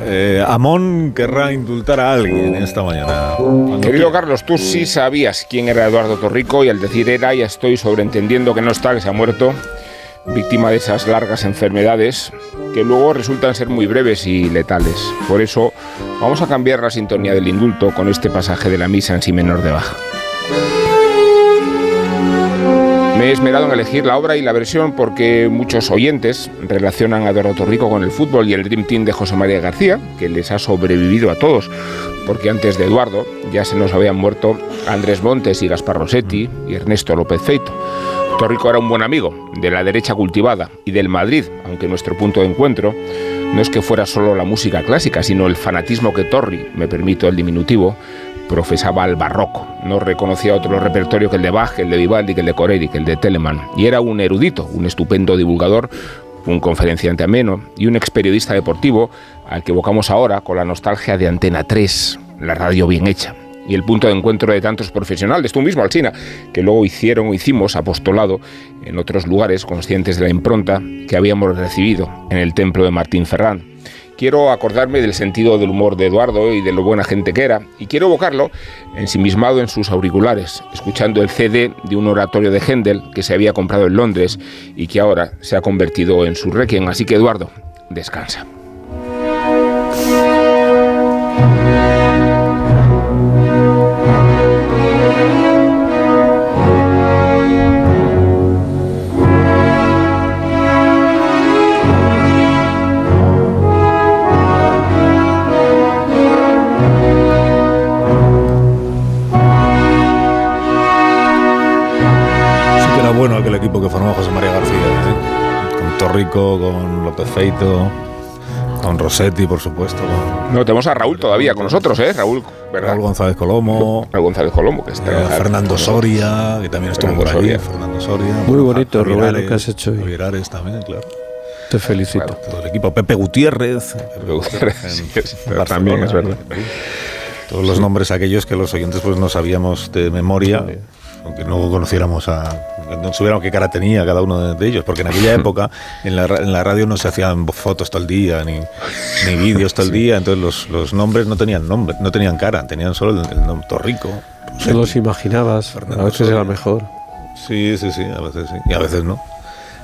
Eh, Amón querrá indultar a alguien esta mañana. Querido Carlos, tú sí sabías quién era Eduardo Torrico y al decir era ya estoy sobreentendiendo que no está, que se ha muerto, víctima de esas largas enfermedades que luego resultan ser muy breves y letales. Por eso vamos a cambiar la sintonía del indulto con este pasaje de la misa en si menor de baja. Me he esmerado en elegir la obra y la versión porque muchos oyentes relacionan a Eduardo Torrico con el fútbol y el Dream Team de José María García, que les ha sobrevivido a todos, porque antes de Eduardo ya se nos habían muerto Andrés Montes y Gaspar Rossetti y Ernesto López Feito. Torrico era un buen amigo de la derecha cultivada y del Madrid, aunque nuestro punto de encuentro no es que fuera solo la música clásica, sino el fanatismo que Torri, me permito el diminutivo, profesaba al barroco. No reconocía otro repertorio que el de Bach, el de Vivaldi, el de Corelli, el de Telemann. Y era un erudito, un estupendo divulgador, un conferenciante ameno y un ex periodista deportivo al que evocamos ahora con la nostalgia de Antena 3, la radio bien hecha. Y el punto de encuentro de tantos profesionales, tú mismo, Alcina, que luego hicieron o hicimos apostolado en otros lugares conscientes de la impronta que habíamos recibido en el templo de Martín Ferrán quiero acordarme del sentido del humor de Eduardo y de lo buena gente que era, y quiero evocarlo ensimismado en sus auriculares, escuchando el CD de un oratorio de Händel que se había comprado en Londres y que ahora se ha convertido en su requiem. Así que Eduardo, descansa. Equipo que formó José María García, ¿eh? con Torrico, con López Feito, con Rossetti, por supuesto. No, tenemos a Raúl todavía con nosotros, ¿eh? Raúl, Raúl González Colomo. Raúl González Colomo, que está. Eh, Fernando Soria, que también estuvo por allí. Fernando Soria. Muy bonito, Rubén, lo que has hecho hoy. También, claro. Te felicito. todo el equipo. Pepe Gutiérrez. Pepe Gutiérrez, también es verdad. Todos los nombres aquellos que los oyentes pues no sabíamos de memoria, aunque no conociéramos a, no supieran qué cara tenía cada uno de ellos, porque en aquella época en la, en la radio no se hacían fotos todo el día, ni, ni vídeos todo el día, entonces los, los, nombres no tenían nombre, no tenían cara, tenían solo el, nombre Torrico. Se los imaginabas, a veces era mejor. Sí, sí, sí, a veces sí, y a veces no.